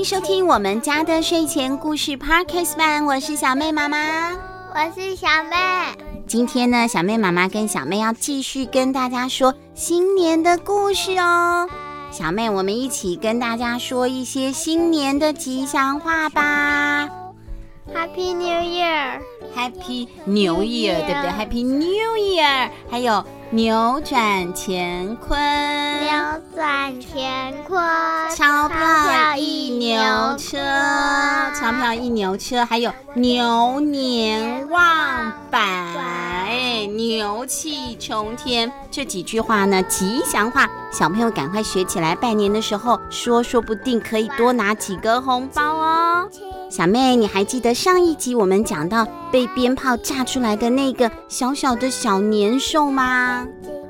欢迎收听我们家的睡前故事 Podcast 版，我是小妹妈妈，我是小妹。今天呢，小妹妈妈跟小妹要继续跟大家说新年的故事哦。小妹，我们一起跟大家说一些新年的吉祥话吧。Happy New Year，Happy New Year，对不对？Happy New Year，还有扭转乾坤，扭转乾坤，钞票一牛车，钞票一牛车，还有牛年旺百，牛气冲天。这几句话呢，吉祥话，小朋友赶快学起来，拜年的时候说，说不定可以多拿几个红包哦。小妹，你还记得上一集我们讲到被鞭炮炸出来的那个小小的小年兽吗？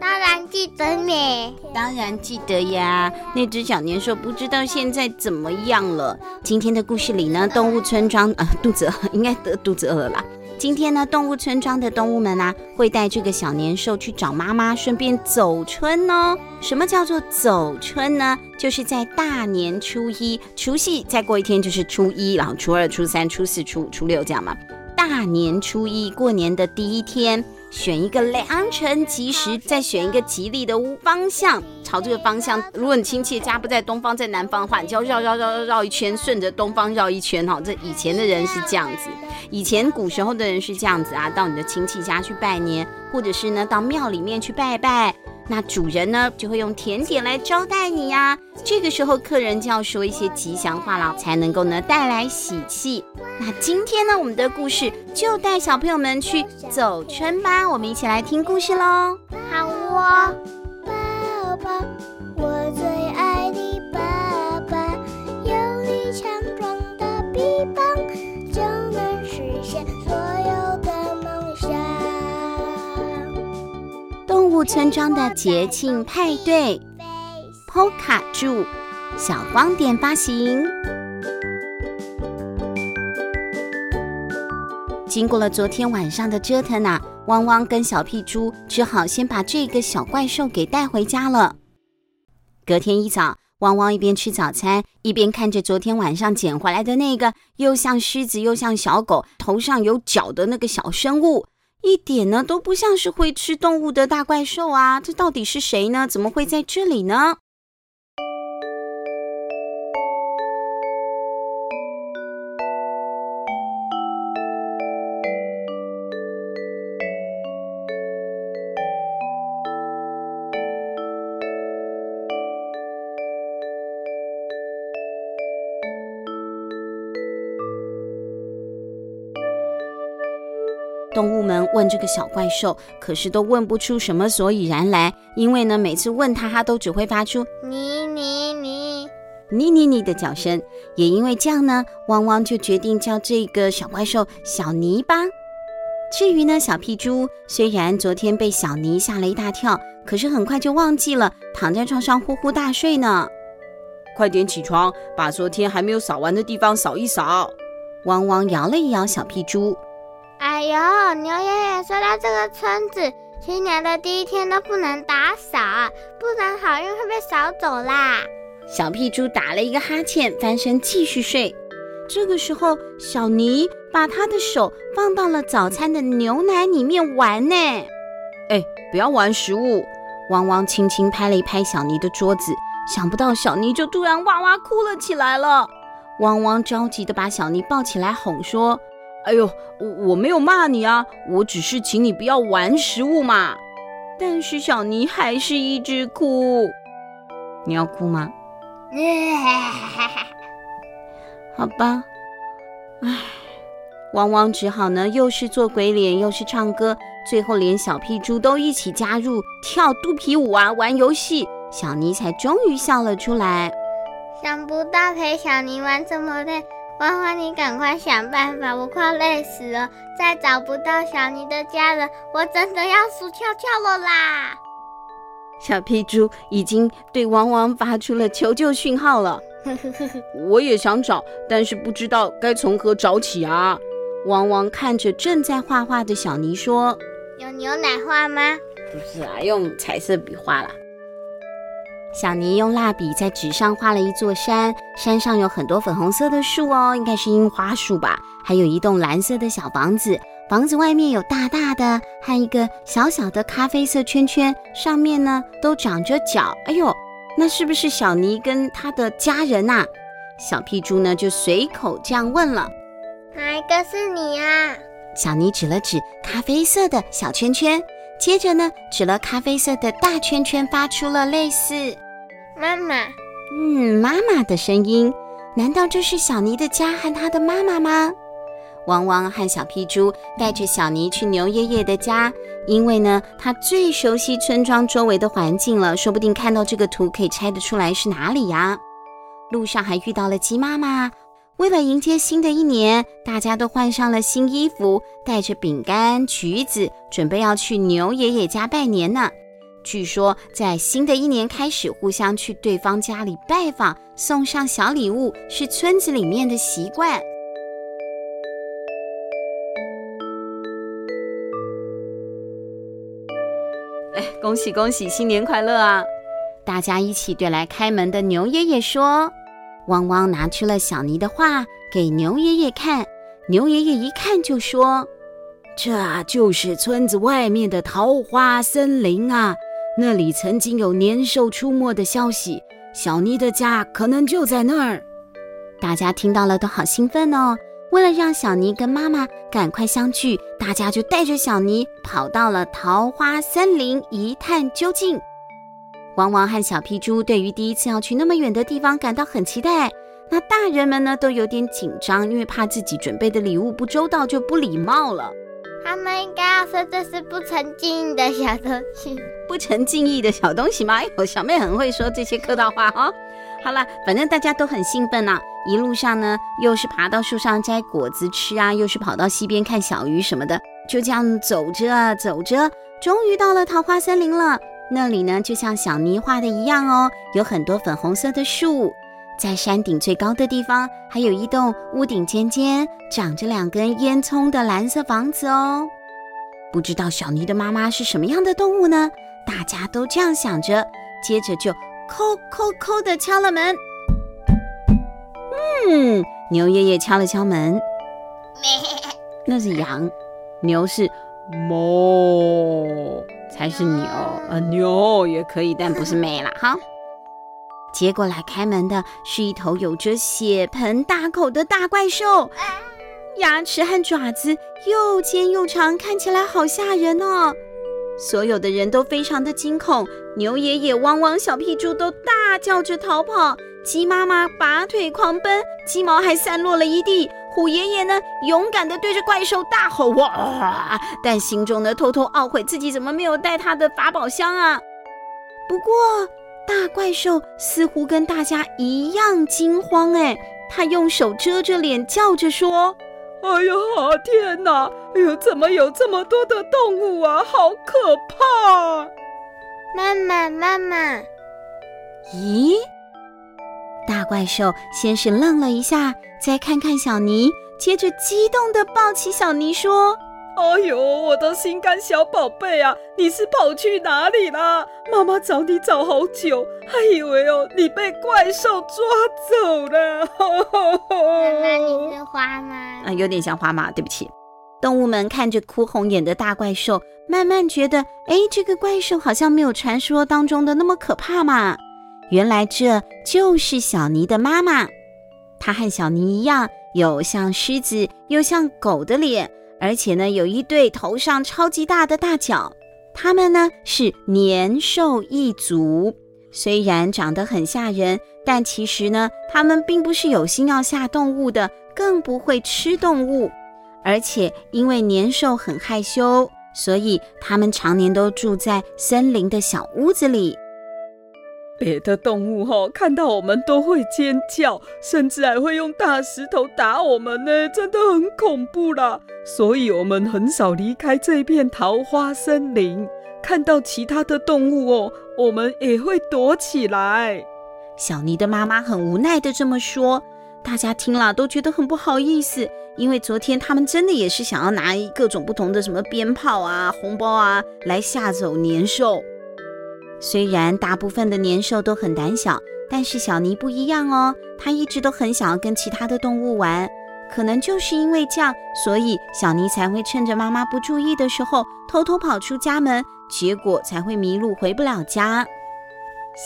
当然记得呢，当然记得呀。那只小年兽不知道现在怎么样了。今天的故事里呢，动物村庄啊，肚子饿，应该得肚子饿了啦。今天呢，动物村庄的动物们啊，会带这个小年兽去找妈妈，顺便走春哦。什么叫做走春呢？就是在大年初一、除夕，再过一天就是初一，然后初二、初三、初四、初五、初六这样嘛。大年初一过年的第一天。选一个良辰吉时，再选一个吉利的方向，朝这个方向。如果你亲戚家不在东方，在南方的话，你就要绕绕绕绕绕一圈，顺着东方绕一圈哈。这以前的人是这样子，以前古时候的人是这样子啊，到你的亲戚家去拜年，或者是呢到庙里面去拜拜。那主人呢，就会用甜点来招待你呀、啊。这个时候，客人就要说一些吉祥话了，才能够呢带来喜气。那今天呢，我们的故事就带小朋友们去走春吧。我们一起来听故事喽。好哦，动物村庄的节庆派对，Polka 着，小光点发行。经过了昨天晚上的折腾啊，汪汪跟小屁猪只好先把这个小怪兽给带回家了。隔天一早，汪汪一边吃早餐，一边看着昨天晚上捡回来的那个又像狮子又像小狗、头上有角的那个小生物，一点呢都不像是会吃动物的大怪兽啊！这到底是谁呢？怎么会在这里呢？问这个小怪兽，可是都问不出什么所以然来，因为呢，每次问他，他都只会发出你你你你你你的叫声。也因为这样呢，汪汪就决定叫这个小怪兽小泥巴。至于呢，小屁猪虽然昨天被小泥吓了一大跳，可是很快就忘记了，躺在床上呼呼大睡呢。快点起床，把昨天还没有扫完的地方扫一扫。汪汪摇了一摇小屁猪。哎呦，牛爷爷说到这个村子，新年的第一天都不能打扫，不然好运会被扫走啦。小屁猪打了一个哈欠，翻身继续睡。这个时候，小尼把他的手放到了早餐的牛奶里面玩呢。哎，不要玩食物！汪汪轻轻拍了一拍小尼的桌子，想不到小尼就突然哇哇哭了起来了。汪汪着急的把小尼抱起来哄说。哎呦，我我没有骂你啊，我只是请你不要玩食物嘛。但是小尼还是一直哭。你要哭吗？好吧。唉，汪汪只好呢，又是做鬼脸，又是唱歌，最后连小屁猪都一起加入跳肚皮舞啊，玩游戏，小尼才终于笑了出来。想不到陪小尼玩这么累。汪汪，你赶快想办法，我快累死了！再找不到小尼的家人，我真的要死翘翘了啦！小屁猪已经对汪汪发出了求救讯号了。我也想找，但是不知道该从何找起啊！汪汪看着正在画画的小尼说：“有牛奶画吗？”不是啊，用彩色笔画啦。小尼用蜡笔在纸上画了一座山，山上有很多粉红色的树哦，应该是樱花树吧。还有一栋蓝色的小房子，房子外面有大大的和一个小小的咖啡色圈圈，上面呢都长着脚。哎呦，那是不是小尼跟他的家人呐？小屁猪呢就随口这样问了：“哪一个是你啊？”小尼指了指咖啡色的小圈圈，接着呢指了咖啡色的大圈圈，发出了类似。妈妈，嗯，妈妈的声音，难道这是小尼的家和她的妈妈吗？汪汪和小屁猪带着小尼去牛爷爷的家，因为呢，他最熟悉村庄周围的环境了，说不定看到这个图可以猜得出来是哪里呀。路上还遇到了鸡妈妈，为了迎接新的一年，大家都换上了新衣服，带着饼干、橘子，准备要去牛爷爷家拜年呢。据说，在新的一年开始，互相去对方家里拜访，送上小礼物，是村子里面的习惯。哎，恭喜恭喜，新年快乐啊！大家一起对来开门的牛爷爷说：“汪汪拿出了小尼的画给牛爷爷看，牛爷爷一看就说：‘这就是村子外面的桃花森林啊！’”那里曾经有年兽出没的消息，小妮的家可能就在那儿。大家听到了都好兴奋哦！为了让小妮跟妈妈赶快相聚，大家就带着小妮跑到了桃花森林一探究竟。汪汪和小屁猪对于第一次要去那么远的地方感到很期待，那大人们呢都有点紧张，因为怕自己准备的礼物不周到就不礼貌了。他们应该要说这是不成敬意的小东西，不成敬意的小东西吗？哎呦，小妹很会说这些客套话、哦。好了，反正大家都很兴奋呐、一路上呢，又是爬到树上摘果子吃啊，又是跑到溪边看小鱼什么的，就这样走着走着，终于到了桃花森林了。那里呢，就像小妮画的一样哦，有很多粉红色的树。在山顶最高的地方，还有一栋屋顶尖尖、长着两根烟囱的蓝色房子哦。不知道小妮的妈妈是什么样的动物呢？大家都这样想着，接着就叩叩叩的敲了门。嗯，牛爷爷敲了敲门。那是羊，牛是哞，才是牛。呃，牛也可以，但不是咩啦，哈。接过来开门的是一头有着血盆大口的大怪兽，牙齿和爪子又尖又长，看起来好吓人哦！所有的人都非常的惊恐，牛爷爷、汪汪、小屁猪都大叫着逃跑，鸡妈妈拔腿狂奔，鸡毛还散落了一地。虎爷爷呢，勇敢地对着怪兽大吼哇！但心中呢，偷偷懊悔自己怎么没有带他的法宝箱啊！不过。大怪兽似乎跟大家一样惊慌，哎，他用手遮着脸，叫着说：“哎呀，天哪！哎呦，怎么有这么多的动物啊？好可怕！”妈妈，妈妈，咦？大怪兽先是愣了一下，再看看小尼，接着激动地抱起小尼说。哎呦，我的心肝小宝贝啊！你是跑去哪里啦？妈妈找你找好久，还以为哦你被怪兽抓走了。妈妈，你是花吗？啊，有点像花妈，对不起。动物们看着哭红眼的大怪兽，慢慢觉得，哎，这个怪兽好像没有传说当中的那么可怕嘛。原来这就是小尼的妈妈，她和小尼一样，有像狮子又像狗的脸。而且呢，有一对头上超级大的大角，他们呢是年兽一族。虽然长得很吓人，但其实呢，他们并不是有心要吓动物的，更不会吃动物。而且因为年兽很害羞，所以他们常年都住在森林的小屋子里。别的动物哈，看到我们都会尖叫，甚至还会用大石头打我们呢，真的很恐怖啦。所以，我们很少离开这片桃花森林。看到其他的动物哦，我们也会躲起来。小妮的妈妈很无奈的这么说，大家听了都觉得很不好意思，因为昨天他们真的也是想要拿各种不同的什么鞭炮啊、红包啊来吓走年兽。虽然大部分的年兽都很胆小，但是小尼不一样哦，她一直都很想要跟其他的动物玩。可能就是因为这样，所以小尼才会趁着妈妈不注意的时候偷偷跑出家门，结果才会迷路回不了家。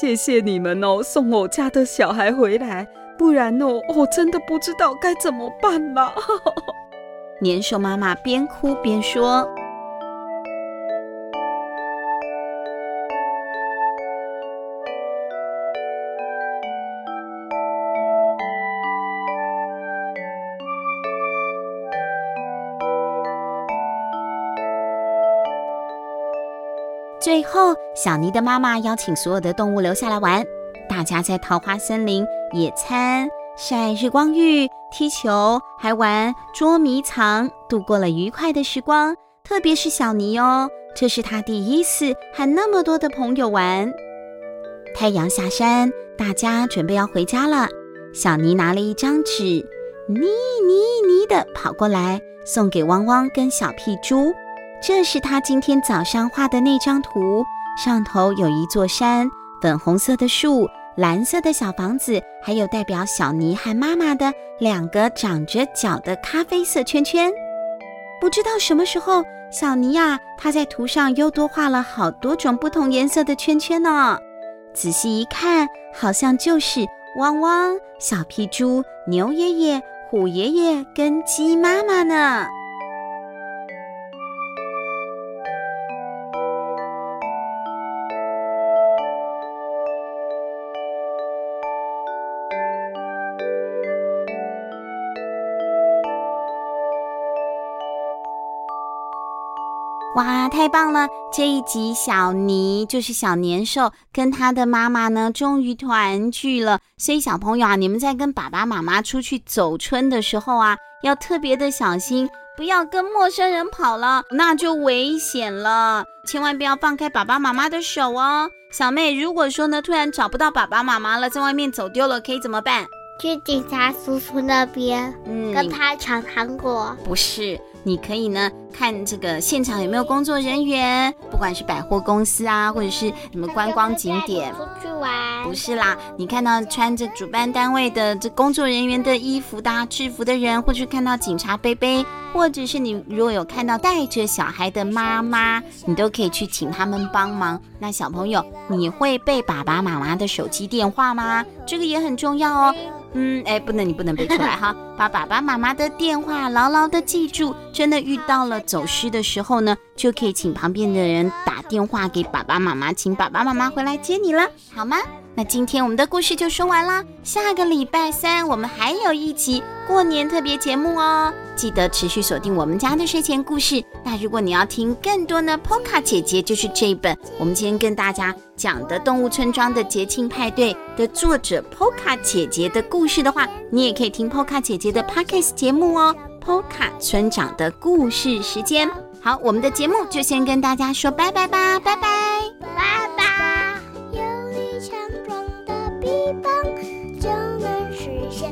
谢谢你们哦，送我家的小孩回来，不然哦，我真的不知道该怎么办了。年兽妈妈边哭边说。最后，小妮的妈妈邀请所有的动物留下来玩。大家在桃花森林野餐、晒日光浴、踢球，还玩捉迷藏，度过了愉快的时光。特别是小妮哦，这是她第一次和那么多的朋友玩。太阳下山，大家准备要回家了。小妮拿了一张纸，妮妮妮的跑过来，送给汪汪跟小屁猪。这是他今天早上画的那张图，上头有一座山、粉红色的树、蓝色的小房子，还有代表小妮和妈妈的两个长着角的咖啡色圈圈。不知道什么时候，小妮呀，她在图上又多画了好多种不同颜色的圈圈呢。仔细一看，好像就是汪汪、小屁猪、牛爷爷、虎爷爷跟鸡妈妈呢。哇，太棒了！这一集小妮就是小年兽跟他的妈妈呢，终于团聚了。所以小朋友啊，你们在跟爸爸妈妈出去走春的时候啊，要特别的小心，不要跟陌生人跑了，那就危险了。千万不要放开爸爸妈妈的手哦。小妹，如果说呢，突然找不到爸爸妈妈了，在外面走丢了，可以怎么办？去警察叔叔那边，嗯，跟他抢糖果。不是。你可以呢，看这个现场有没有工作人员，不管是百货公司啊，或者是什么观光景点，出去玩。不是啦，你看到穿着主办单位的这工作人员的衣服的制服的人，或者是看到警察杯杯，或者是你如果有看到带着小孩的妈妈，你都可以去请他们帮忙。那小朋友，你会背爸爸妈妈的手机电话吗？这个也很重要哦。嗯，哎，不能，你不能背出来哈，把 爸爸妈妈的电话牢牢的记住。真的遇到了走失的时候呢，就可以请旁边的人打电话给爸爸妈妈，请爸爸妈妈回来接你了，好吗？那今天我们的故事就说完了，下个礼拜三我们还有一集过年特别节目哦，记得持续锁定我们家的睡前故事。那如果你要听更多呢 Poka 姐姐就是这一本我们今天跟大家讲的《动物村庄的节庆派对》的作者 Poka 姐姐的故事的话，你也可以听 Poka 姐姐的 Podcast 节目哦。Poka 村长的故事时间，好，我们的节目就先跟大家说拜拜吧，拜拜，拜一帮就能实现